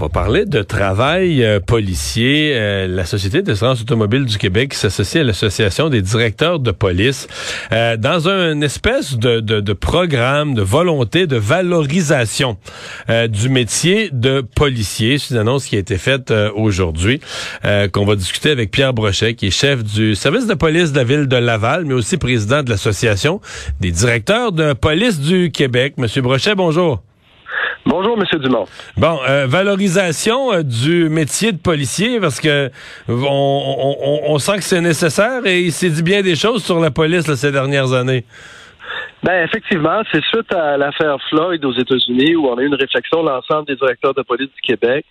On va parler de travail euh, policier. Euh, la Société d'assurance automobile du Québec s'associe à l'Association des directeurs de police euh, dans un espèce de, de, de, programme de volonté de valorisation du métier de policier. C'est une annonce qui a été faite aujourd'hui, qu'on va discuter avec Pierre Brochet, qui est chef du service de police de la ville de Laval, mais aussi président de l'Association des directeurs de police du Québec. Monsieur Brochet, bonjour. Bonjour, Monsieur Dumont. Bon, euh, valorisation euh, du métier de policier parce que on, sent que c'est nécessaire et il s'est dit bien des choses sur la police ces dernières années. Ben effectivement, c'est suite à l'affaire Floyd aux États-Unis où on a eu une réflexion l'ensemble des directeurs de police du Québec.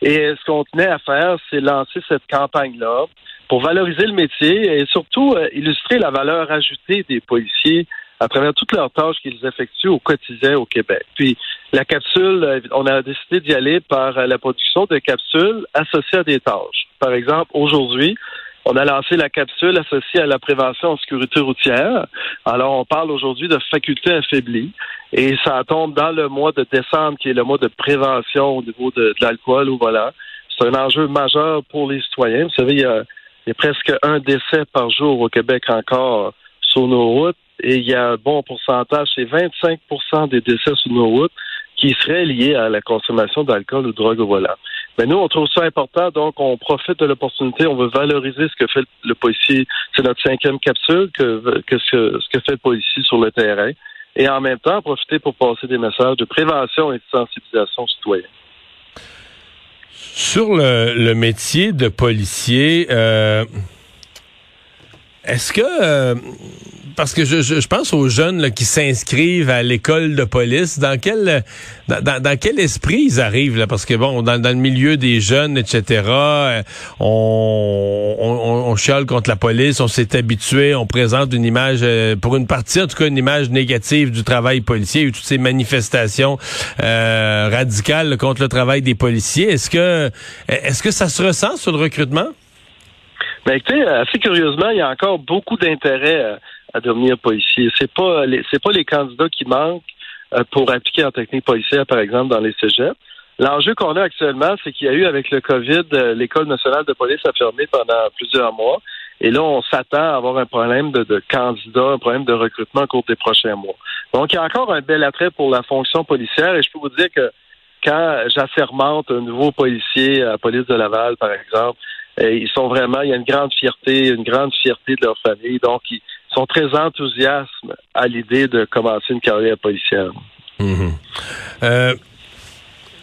Et ce qu'on tenait à faire, c'est lancer cette campagne-là pour valoriser le métier et surtout euh, illustrer la valeur ajoutée des policiers à travers toutes leurs tâches qu'ils effectuent au quotidien au Québec. Puis la capsule, euh, on a décidé d'y aller par euh, la production de capsules associées à des tâches. Par exemple, aujourd'hui, on a lancé la capsule associée à la prévention en sécurité routière. Alors, on parle aujourd'hui de facultés affaiblies et ça tombe dans le mois de décembre qui est le mois de prévention au niveau de, l'alcool ou voilà. C'est un enjeu majeur pour les citoyens. Vous savez, il y a, il y a presque un décès par jour au Québec encore sur nos routes et il y a un bon pourcentage, c'est 25% des décès sur nos routes qui seraient liés à la consommation d'alcool ou de drogue au volant. Mais nous, on trouve ça important, donc on profite de l'opportunité, on veut valoriser ce que fait le policier. C'est notre cinquième capsule que, que ce, ce, que fait le policier sur le terrain. Et en même temps, profiter pour passer des messages de prévention et de sensibilisation citoyenne. Sur le, le métier de policier, euh, est-ce que euh, parce que je, je, pense aux jeunes qui s'inscrivent à l'école de police. Dans quel dans, dans, quel esprit ils arrivent là? Parce que bon, dans, dans le milieu des jeunes, etc. Euh, on, on, on chiale contre la police, on s'est habitué, on présente une image, euh, pour une partie en tout cas, une image négative du travail policier, toutes ces manifestations radicales contre le travail des policiers. Est-ce que est-ce que ça se ressent sur le recrutement? Ben, écoutez, assez curieusement, il y a encore beaucoup d'intérêt à devenir policier. C'est pas c'est pas les candidats qui manquent euh, pour appliquer en technique policière, par exemple, dans les cégeps. L'enjeu qu'on a actuellement, c'est qu'il y a eu avec le COVID, euh, l'École nationale de police a fermé pendant plusieurs mois. Et là, on s'attend à avoir un problème de, de candidats, un problème de recrutement au cours des prochains mois. Donc, il y a encore un bel attrait pour la fonction policière. Et je peux vous dire que quand j'assermente un nouveau policier à la police de Laval, par exemple, euh, ils sont vraiment, il y a une grande fierté, une grande fierté de leur famille. Donc, ils sont très enthousiastes à l'idée de commencer une carrière policière. Mhm. Euh,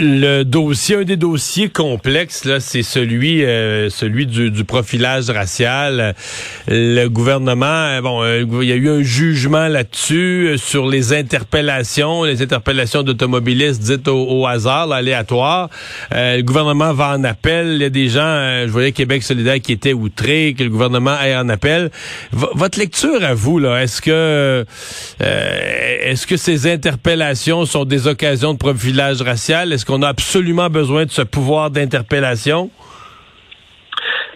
le dossier, un des dossiers complexes, là, c'est celui, euh, celui du, du, profilage racial. Le gouvernement, euh, bon, euh, il y a eu un jugement là-dessus sur les interpellations, les interpellations d'automobilistes dites au, hasard, aléatoires. le gouvernement va en appel. Il y a des gens, je voyais Québec solidaire qui étaient outrés que le gouvernement aille en appel. votre lecture à vous, là, est-ce que, est-ce que ces interpellations sont des occasions de profilage racial? Qu'on a absolument besoin de ce pouvoir d'interpellation?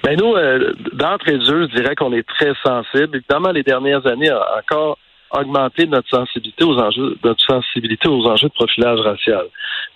Ben nous, euh, d'entrée de jeu, je dirais qu'on est très sensible. Évidemment, les dernières années ont encore augmenté notre sensibilité aux enjeux, notre sensibilité aux enjeux de profilage racial.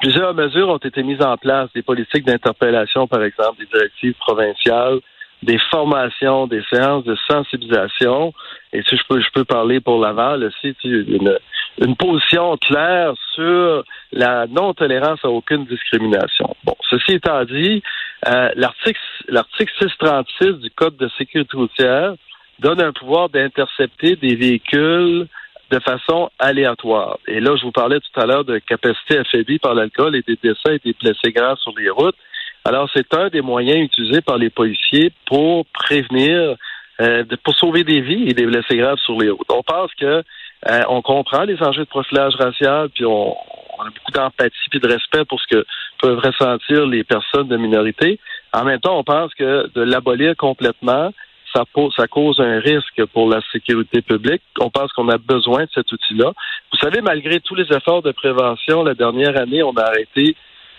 Plusieurs mesures ont été mises en place, des politiques d'interpellation, par exemple, des directives provinciales, des formations, des séances de sensibilisation. Et si je peux, je peux parler pour Laval aussi, une, une position claire sur la non-tolérance à aucune discrimination. Bon, ceci étant dit, euh, l'article l'article 636 du Code de sécurité routière donne un pouvoir d'intercepter des véhicules de façon aléatoire. Et là, je vous parlais tout à l'heure de capacité affaiblie par l'alcool et des décès et des blessés graves sur les routes. Alors, c'est un des moyens utilisés par les policiers pour prévenir, euh, pour sauver des vies et des blessés graves sur les routes. On pense que euh, on comprend les enjeux de profilage racial, puis on, a beaucoup d'empathie et de respect pour ce que peuvent ressentir les personnes de minorité. En même temps, on pense que de l'abolir complètement, ça, pose, ça cause un risque pour la sécurité publique. On pense qu'on a besoin de cet outil-là. Vous savez, malgré tous les efforts de prévention, la dernière année, on a arrêté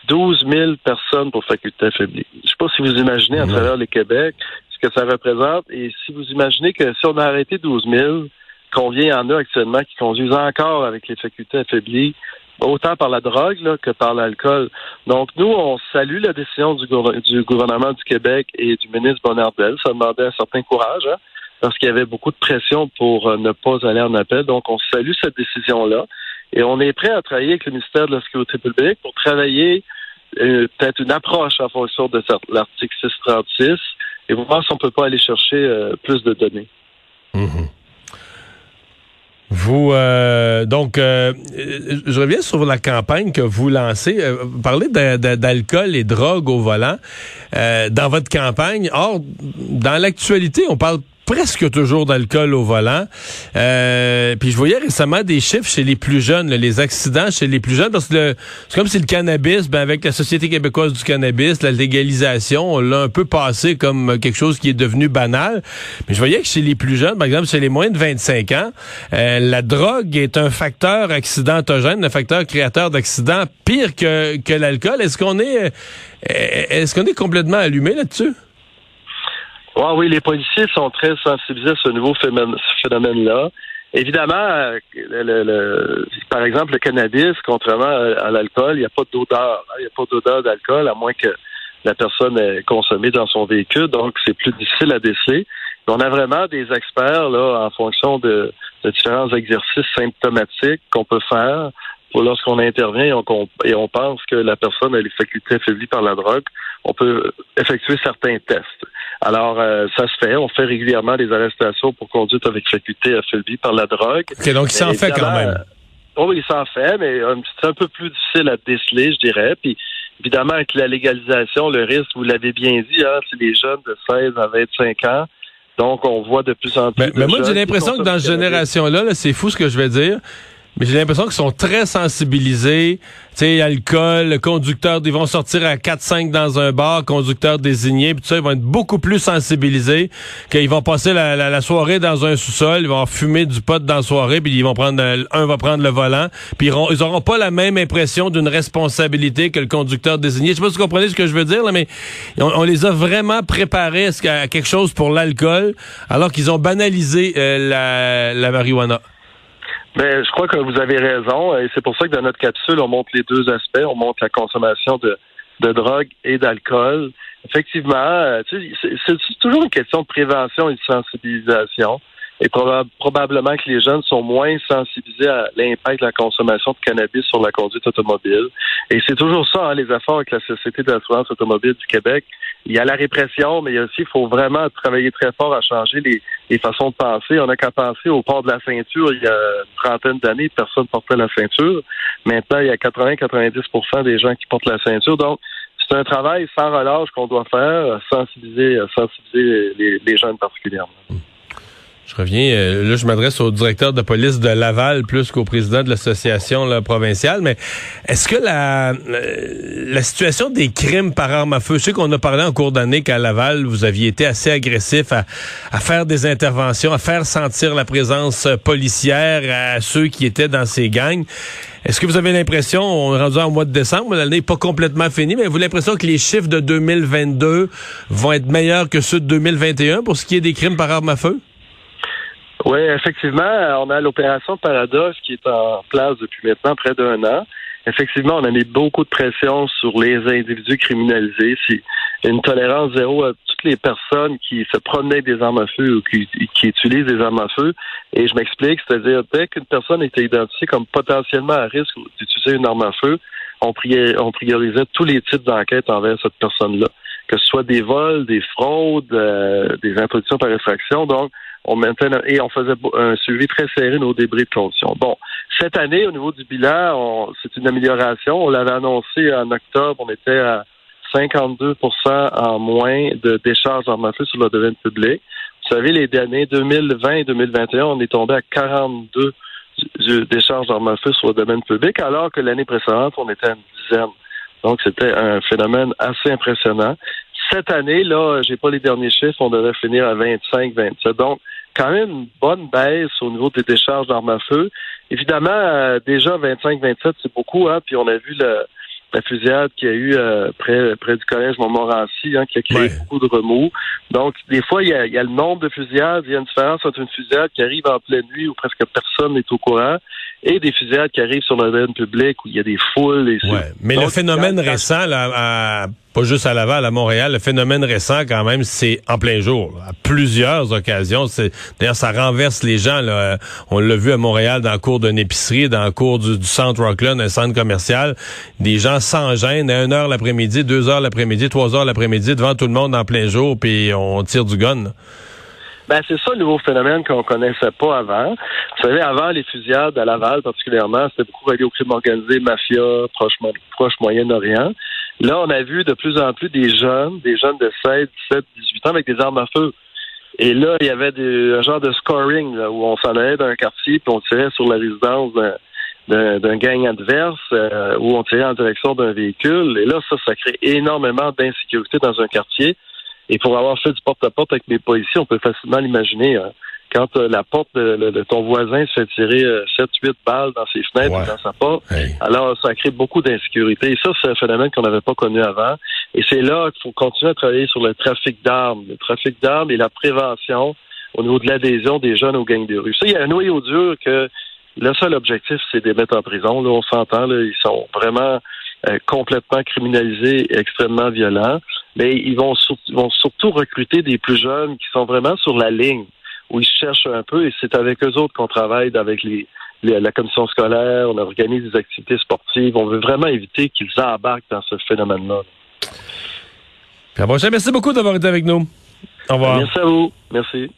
12 000 personnes pour faculté affaiblie. Je ne sais pas si vous imaginez à travers le Québec, ce que ça représente. Et si vous imaginez que si on a arrêté 12 000, combien il y en a actuellement qui conduisent encore avec les facultés affaiblies, autant par la drogue que par l'alcool. Donc, nous, on salue la décision du, gouvernement du Québec et du ministre Bonnardel. Ça demandait un certain courage, hein, parce qu'il y avait beaucoup de pression pour euh, ne pas aller en appel. Donc, on salue cette décision-là. Et on est prêt à travailler avec le ministère de la Sécurité publique pour travailler euh, peut-être une approche en fonction de l'article 636 et voir si on peut pas aller chercher euh, plus de données. Mm-hmm. Vous euh, donc je reviens sur la campagne que vous lancez. vous parlez d'alcool et drogue au volant dans votre campagne. Or, dans l'actualité, on parle presque toujours d'alcool au volant. Euh, puis je voyais récemment des chiffres chez les plus jeunes, les accidents chez les plus jeunes, parce que c'est comme si le cannabis, ben avec la Société québécoise du cannabis, la légalisation, on l'a un peu passé comme quelque chose qui est devenu banal. Mais je voyais que chez les plus jeunes, par exemple, chez les moins de 25 ans, euh, la drogue est un facteur accidentogène, un facteur créateur d'accidents pire que, que l'alcool. Est-ce qu'on est, euh, est-ce qu'on est complètement allumé là-dessus? Ah oui, les policiers sont très sensibilisés à ce nouveau phénomène-là. Évidemment, euh, par exemple, le cannabis, contrairement à, l'alcool, il n'y a pas d'odeur. Hein. Il n'y a pas d'odeur d'alcool, à moins que la personne ait consommé dans son véhicule, donc c'est plus difficile à déceler. On a vraiment des experts là en fonction de, différents exercices symptomatiques qu'on peut faire pour lorsqu'on intervient et on, et on pense que la personne a les facultés affaiblies par la drogue, on peut effectuer certains tests. Alors, euh, ça se fait. On fait régulièrement des arrestations pour conduite avec faculté affaiblie par la drogue. OK, donc il s'en fait quand même. Oh, il s'en fait, mais euh, c'est un peu plus difficile à déceler, je dirais. Puis, évidemment, avec la légalisation, le risque, vous l'avez bien dit, hein, c'est les jeunes de 16 à 25 ans. Donc, on voit de plus en plus. Mais, mais moi, j'ai l'impression que dans cette génération-là, -là, c'est fou ce que je vais dire, mais j'ai l'impression qu'ils sont très sensibilisés. Tu sais, alcool, conducteur, ils vont sortir à 4-5 dans un bar, conducteur désigné, puis tout ça, ils vont être beaucoup plus sensibilisés qu'ils vont passer la, soirée dans un sous-sol, ils vont fumer du pot dans la soirée, puis ils vont prendre, un va prendre le volant, puis ils, ils auront pas la même impression d'une responsabilité que le conducteur désigné. Je sais pas si vous comprenez ce que je veux dire, là, mais on, les a vraiment préparés à, quelque chose pour l'alcool, alors qu'ils ont banalisé euh, la, la marijuana. Mais je crois que vous avez raison et c'est pour ça que dans notre capsule, on montre les deux aspects. On montre la consommation de, de drogue et d'alcool. Effectivement, euh, c'est toujours une question de prévention et de sensibilisation. Et probablement que les jeunes sont moins sensibilisés à l'impact de la consommation de cannabis sur la conduite automobile. Et c'est toujours ça, hein, les efforts avec la Société d'assurance automobile du Québec. Il y a la répression, mais il y a aussi, il faut vraiment travailler très fort à changer les, les façons de penser. On n'a qu'à penser au port de la ceinture. Il y a une trentaine d'années, personne ne portait la ceinture. Maintenant, il y a 80-90% des gens qui portent la ceinture. Donc, c'est un travail sans relâche qu'on doit faire, sensibiliser, sensibiliser les, les jeunes particulièrement. Je reviens, euh, là, je m'adresse au directeur de police de Laval plus qu'au président de l'association provinciale, mais est-ce que la, euh, la situation des crimes par arme à feu, je sais qu'on a parlé en cours d'année qu'à Laval, vous aviez été assez agressif à, à, faire des interventions, à faire sentir la présence policière à ceux qui étaient dans ces gangs. Est-ce que vous avez l'impression, on est rendu en mois de décembre, l'année n'est pas complètement finie, mais vous avez l'impression que les chiffres de 2022 vont être meilleurs que ceux de 2021 pour ce qui est des crimes par arme à feu? Oui, effectivement, on a l'opération Paradoxe qui est en place depuis maintenant près d'un an. Effectivement, on a mis beaucoup de pression sur les individus criminalisés. C'est une tolérance zéro à toutes les personnes qui se promenaient des armes à feu ou qui, utilisent des armes à feu. Et je m'explique, c'est-à-dire dès qu'une personne était identifiée comme potentiellement à risque d'utiliser une arme à feu, on, priorisait tous les types d'enquêtes envers cette personne-là, que ce soit des vols, des fraudes, euh, des introductions par effraction. Donc, on maintenait et on faisait un suivi très serré de nos débris de conditions. Bon, cette année, au niveau du bilan, c'est une amélioration. On l'avait annoncé en octobre, on était à 52% en moins de décharges feu sur le domaine public. Vous savez, les années 2020 et 2021, on est tombé à 42 décharges d'armes à feu sur le domaine public, alors que l'année précédente, on était à une dizaine. Donc, c'était un phénomène assez impressionnant. Cette année, là, j'ai pas les derniers chiffres, on devrait finir à 25, 27. Donc, quand même une bonne baisse au niveau des décharges d'armes à feu. Évidemment, euh, déjà 25-27, c'est beaucoup, hein, puis on a vu le, la fusillade qu'il y a eu euh, près, près du collège Montmorency, hein, qui a créé beaucoup de remous. Donc, des fois, il y, a, il y, a, le nombre de fusillades. Il y a une différence entre une fusillade qui arrive en pleine nuit où presque personne n'est au courant et des fusillades qui arrivent sur le domaine public où il y a des foules. Et ouais. Mais le phénomène récent, là, à, pas juste à Laval, à Montréal, le phénomène récent, quand même, c'est en plein jour, à plusieurs occasions. D'ailleurs, ça renverse les gens. Là. On l'a vu à Montréal dans le cours d'une épicerie, dans le cours du, centre Rockland, un centre commercial. Des gens sans gêne, à 1 heure l'après-midi, 2 heures l'après-midi, 3 heures l'après-midi, devant tout le monde en plein jour, puis on tire du gun. Ben, c'est ça le nouveau phénomène qu'on connaissait pas avant. Vous savez, avant, les fusillades à Laval, particulièrement, c'était beaucoup relié au crime organisé, mafia, proche Moyen-Orient. Là, on a vu de plus en plus des jeunes, des jeunes de 16, 17, 18 ans avec des armes à feu. Et là, il y avait un genre de scoring là, où on s'en allait d'un quartier puis on tirait sur la résidence d'un gang adverse euh, où on tirait en direction d'un véhicule. Et là, ça, ça crée énormément d'insécurité dans un quartier. Et pour avoir fait du porte-à-porte avec mes policiers, on peut facilement l'imaginer. Hein. Quand euh, la porte de, ton voisin se fait tirer 7-8 euh, balles dans ses fenêtres dans sa porte, alors ça crée beaucoup d'insécurité. Et ça, c'est un phénomène qu'on n'avait pas connu avant. Et c'est là qu'il faut continuer à travailler sur le trafic d'armes. Le trafic d'armes et la prévention au niveau de l'adhésion des jeunes aux gangs de rue. Ça, il y a un noyau dur que le seul objectif, c'est de les mettre en prison. Là, on s'entend, là, ils sont vraiment euh, complètement criminalisés et extrêmement violents. Mais ils vont, vont surtout recruter des plus jeunes qui sont vraiment sur la ligne, où ils cherchent un peu, et c'est avec eux autres qu'on travaille, avec les, la commission scolaire, on organise des activités sportives. On veut vraiment éviter qu'ils embarquent dans ce phénomène-là. Merci beaucoup d'avoir été avec nous. Au revoir. Merci à vous. Merci.